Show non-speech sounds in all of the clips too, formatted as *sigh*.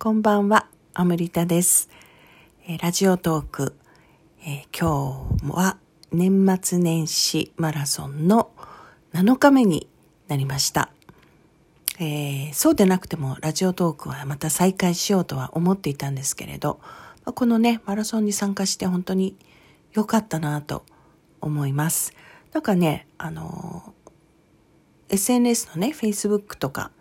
こんばんは、アムリタです。え、ラジオトーク、え、今日は年末年始マラソンの7日目になりました。えー、そうでなくてもラジオトークはまた再開しようとは思っていたんですけれど、このね、マラソンに参加して本当に良かったなと思います。なんかね、あの SNS のね、Facebook とか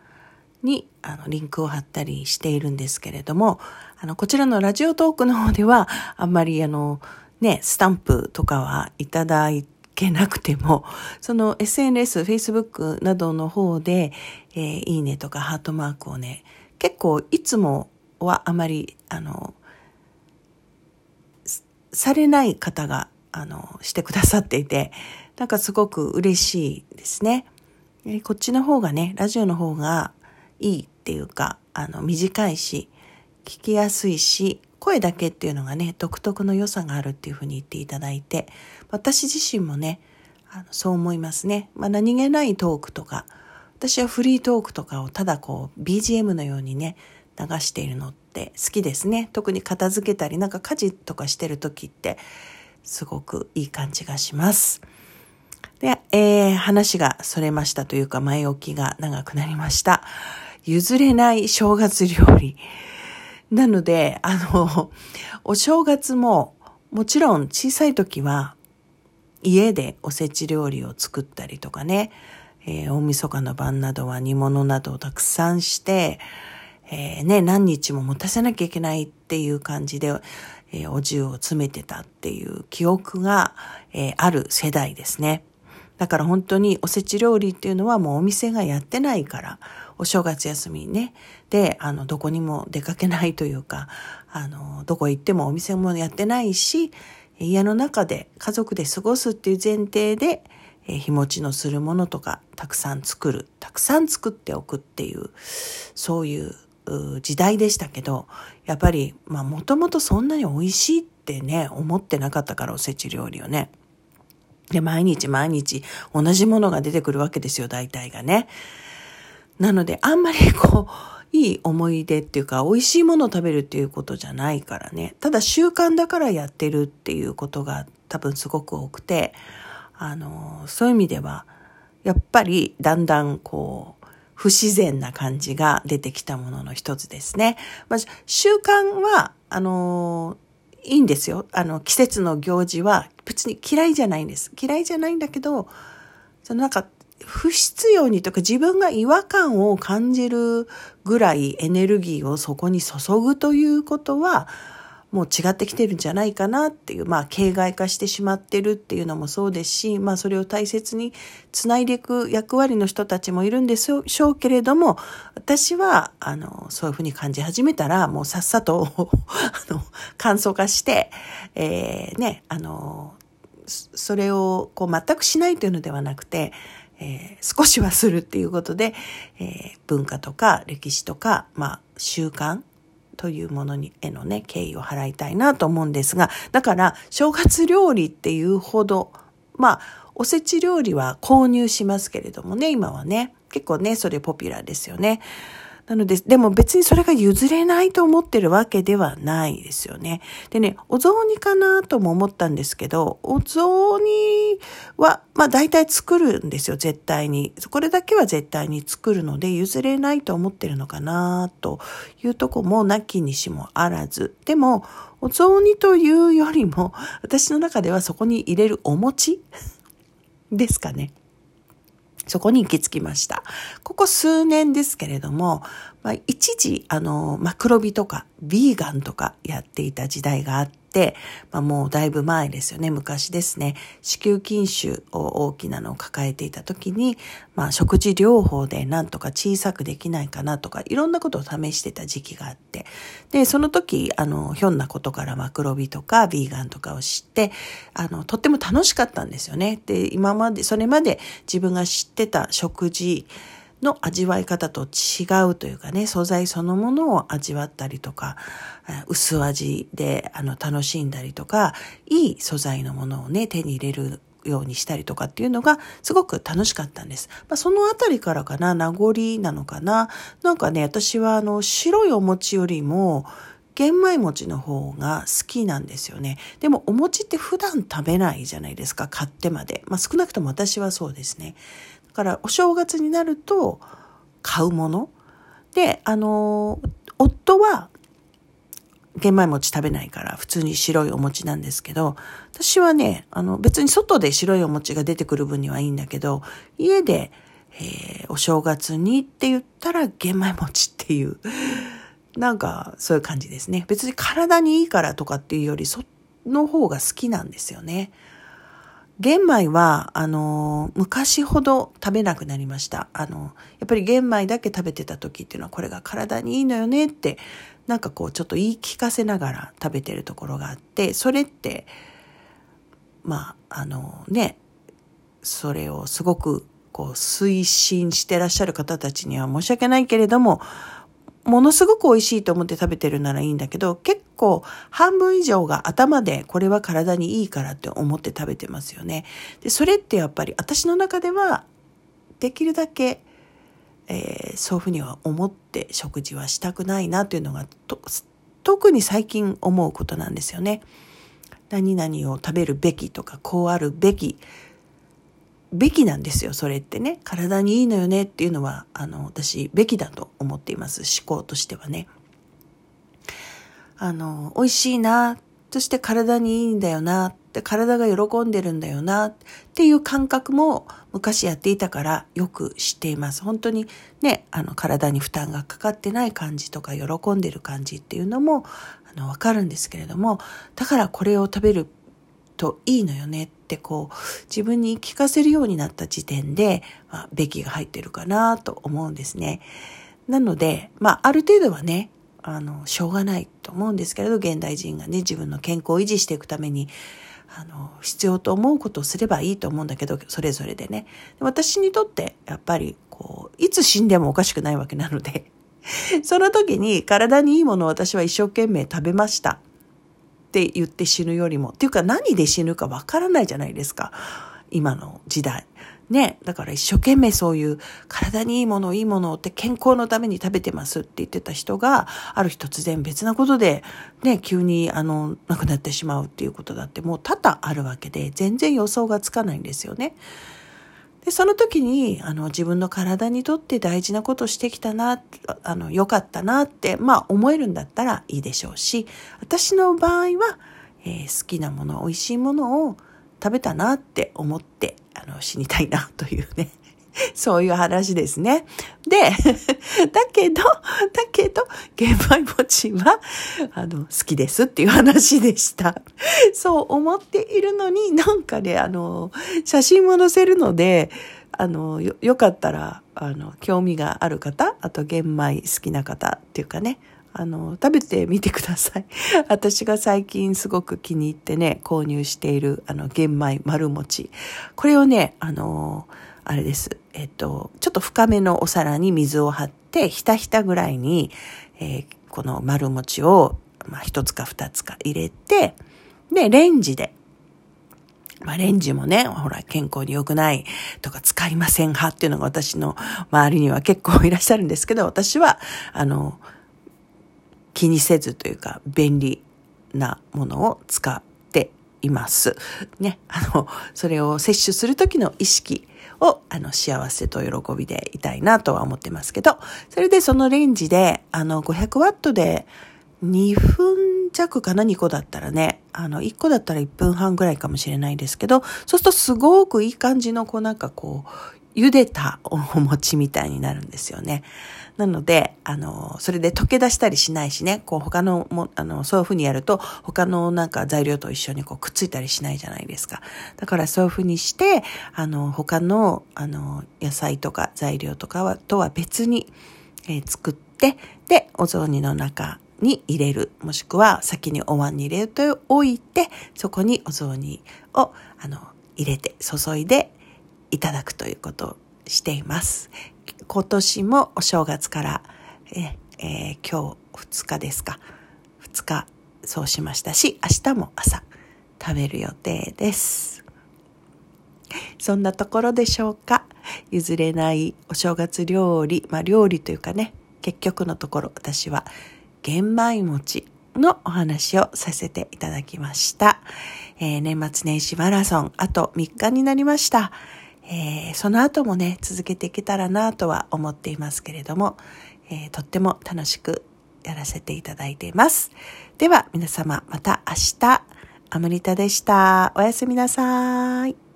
にあのリンクを貼ったりしているんですけれども、あの、こちらのラジオトークの方では、あんまりあの、ね、スタンプとかはいただけなくても、その SNS、Facebook などの方で、えー、いいねとかハートマークをね、結構いつもはあまり、あの、されない方が、あの、してくださっていて、なんかすごく嬉しいですね。こっちの方がね、ラジオの方がいいっていうか、あの、短いし、聞きやすいし、声だけっていうのがね、独特の良さがあるっていうふうに言っていただいて、私自身もね、あのそう思いますね。まあ、何気ないトークとか、私はフリートークとかをただこう BGM のようにね、流しているのって好きですね。特に片付けたり、なんか家事とかしてる時って、すごくいい感じがします。で、えー、話がそれましたというか前置きが長くなりました。譲れない正月料理。なので、あの、お正月ももちろん小さい時は家でおせち料理を作ったりとかね、えー、大晦日の晩などは煮物などをたくさんして、えー、ね、何日も持たせなきゃいけないっていう感じで、えー、お重を詰めてたっていう記憶が、えー、ある世代ですね。だから本当におせち料理っていうのはもうお店がやってないから、お正月休みね、で、あの、どこにも出かけないというか、あの、どこ行ってもお店もやってないし、家の中で家族で過ごすっていう前提で、え、日持ちのするものとかたくさん作る、たくさん作っておくっていう、そういう時代でしたけど、やっぱり、まあもともとそんなに美味しいってね、思ってなかったからおせち料理をね。で、毎日毎日同じものが出てくるわけですよ、大体がね。なので、あんまりこう、いい思い出っていうか、美味しいものを食べるっていうことじゃないからね。ただ習慣だからやってるっていうことが多分すごく多くて、あの、そういう意味では、やっぱりだんだんこう、不自然な感じが出てきたものの一つですね。まあ、習慣は、あの、いいんですよ。あの、季節の行事は別に嫌いじゃないんです。嫌いじゃないんだけど、そのなんか、不必要にとか自分が違和感を感じるぐらいエネルギーをそこに注ぐということは、もう違ってきてるんじゃないかなっていう、まあ、形骸化してしまってるっていうのもそうですし、まあ、それを大切につないでいく役割の人たちもいるんでしょうけれども、私は、あの、そういうふうに感じ始めたら、もうさっさと *laughs* あの、簡素化して、えー、ね、あの、それをこう全くしないというのではなくて、えー、少しはするっていうことで、えー、文化とか歴史とか、まあ、習慣というものにへのね、敬意を払いたいなと思うんですが、だから、正月料理っていうほど、まあ、おせち料理は購入しますけれどもね、今はね。結構ね、それポピュラーですよね。なので、でも別にそれが譲れないと思ってるわけではないですよね。でね、お雑煮かなとも思ったんですけど、お雑煮は、まあ大体作るんですよ、絶対に。これだけは絶対に作るので、譲れないと思ってるのかなというとこもなきにしもあらず。でも、お雑煮というよりも、私の中ではそこに入れるお餅ですかね。そこに行き着きました。ここ数年ですけれども、まあ、一時、あの、マクロビとか、ヴィーガンとかやっていた時代があって、まあ、もうだいぶ前ですよね、昔ですね。子宮筋腫を大きなのを抱えていた時に、まあ、食事療法でなんとか小さくできないかなとか、いろんなことを試してた時期があって、で、その時、あの、ひょんなことからマクロビとかビーガンとかを知って、あの、とっても楽しかったんですよね。で、今まで、それまで自分が知ってた食事、の味わい方と違うというかね、素材そのものを味わったりとか、薄味であの楽しんだりとか、いい素材のものをね、手に入れるようにしたりとかっていうのがすごく楽しかったんです。まあ、そのあたりからかな、名残なのかな。なんかね、私はあの、白いお餅よりも、玄米餅の方が好きなんですよね。でもお餅って普段食べないじゃないですか、買ってまで。まあ少なくとも私はそうですね。からお正月になると買うもの。で、あの、夫は玄米餅食べないから普通に白いお餅なんですけど、私はね、あの別に外で白いお餅が出てくる分にはいいんだけど、家で、えー、お正月にって言ったら玄米餅っていうなんかそういう感じですね。別に体にいいからとかっていうより、その方が好きなんですよね。玄米は、あの、昔ほど食べなくなりました。あの、やっぱり玄米だけ食べてた時っていうのはこれが体にいいのよねって、なんかこうちょっと言い聞かせながら食べてるところがあって、それって、まあ、あのね、それをすごくこう推進してらっしゃる方たちには申し訳ないけれども、ものすごく美味しいと思って食べてるならいいんだけど、結構半分以上が頭でこれは体にいいからって思って食べてますよね。で、それってやっぱり私の中ではできるだけ、えー、そういうふうには思って食事はしたくないなというのが特に最近思うことなんですよね。何々を食べるべきとか、こうあるべき。べきなんですよ、それってね。体にいいのよねっていうのは、あの、私、べきだと思っています。思考としてはね。あの、美味しいな、そして体にいいんだよな、って体が喜んでるんだよな、っていう感覚も昔やっていたからよく知っています。本当にね、あの、体に負担がかかってない感じとか、喜んでる感じっていうのも、あの、わかるんですけれども、だからこれを食べるといいのよねってこう自分に聞かせるようになった時点で、まあ、べきが入ってるかなと思うんですね。なので、まあある程度はね、あの、しょうがないと思うんですけれど、現代人がね、自分の健康を維持していくために、あの、必要と思うことをすればいいと思うんだけど、それぞれでね。私にとって、やっぱり、こう、いつ死んでもおかしくないわけなので、その時に体にいいものを私は一生懸命食べました。って言って死ぬよりも、っていうか何で死ぬかわからないじゃないですか。今の時代。ね。だから一生懸命そういう体にいいもの、いいものって健康のために食べてますって言ってた人が、ある日突然別なことで、ね、急にあの、亡くなってしまうっていうことだってもう多々あるわけで、全然予想がつかないんですよね。で、その時に、あの、自分の体にとって大事なことしてきたな、あの、良かったなって、まあ、思えるんだったらいいでしょうし、私の場合は、えー、好きなもの、美味しいものを食べたなって思って、あの、死にたいなというね。*laughs* そういう話ですね。で、*laughs* だけど、だけど、玄米餅は、あの、好きですっていう話でした。*laughs* そう思っているのになんかね、あの、写真も載せるので、あの、よ、よかったら、あの、興味がある方、あと玄米好きな方っていうかね、あの、食べてみてください。私が最近すごく気に入ってね、購入している、あの、玄米丸餅。これをね、あの、あれです。えっと、ちょっと深めのお皿に水を張って、ひたひたぐらいに、えー、この丸餅を、まあ、一つか二つか入れて、で、レンジで、まあ、レンジもね、ほら、健康に良くないとか使いません派っていうのが私の周りには結構いらっしゃるんですけど、私は、あの、気にせずというか、便利なものを使っています。ね、あの、それを摂取する時の意識を、あの、幸せと喜びでいたいなとは思ってますけど、それでそのレンジで、あの、500ワットで2分弱かな、2個だったらね、あの、1個だったら1分半ぐらいかもしれないですけど、そうするとすごくいい感じの、こうなんかこう、茹でたお餅みたいになるんですよね。なので、あの、それで溶け出したりしないしね、こう他のも、あの、そういうふうにやると、他のなんか材料と一緒にこうくっついたりしないじゃないですか。だからそういうふうにして、あの、他の、あの、野菜とか材料とかは、とは別に、えー、作って、で、お雑煮の中に入れる。もしくは先にお椀に入れておいて、そこにお雑煮を、あの、入れて、注いでいただくということをしています。今年もお正月からえ、えー、今日2日ですか。2日そうしましたし、明日も朝食べる予定です。そんなところでしょうか。譲れないお正月料理、まあ料理というかね、結局のところ私は玄米餅のお話をさせていただきました。えー、年末年始マラソン、あと3日になりました。えー、その後もね、続けていけたらなとは思っていますけれども、えー、とっても楽しくやらせていただいています。では皆様また明日、アムリタでした。おやすみなさい。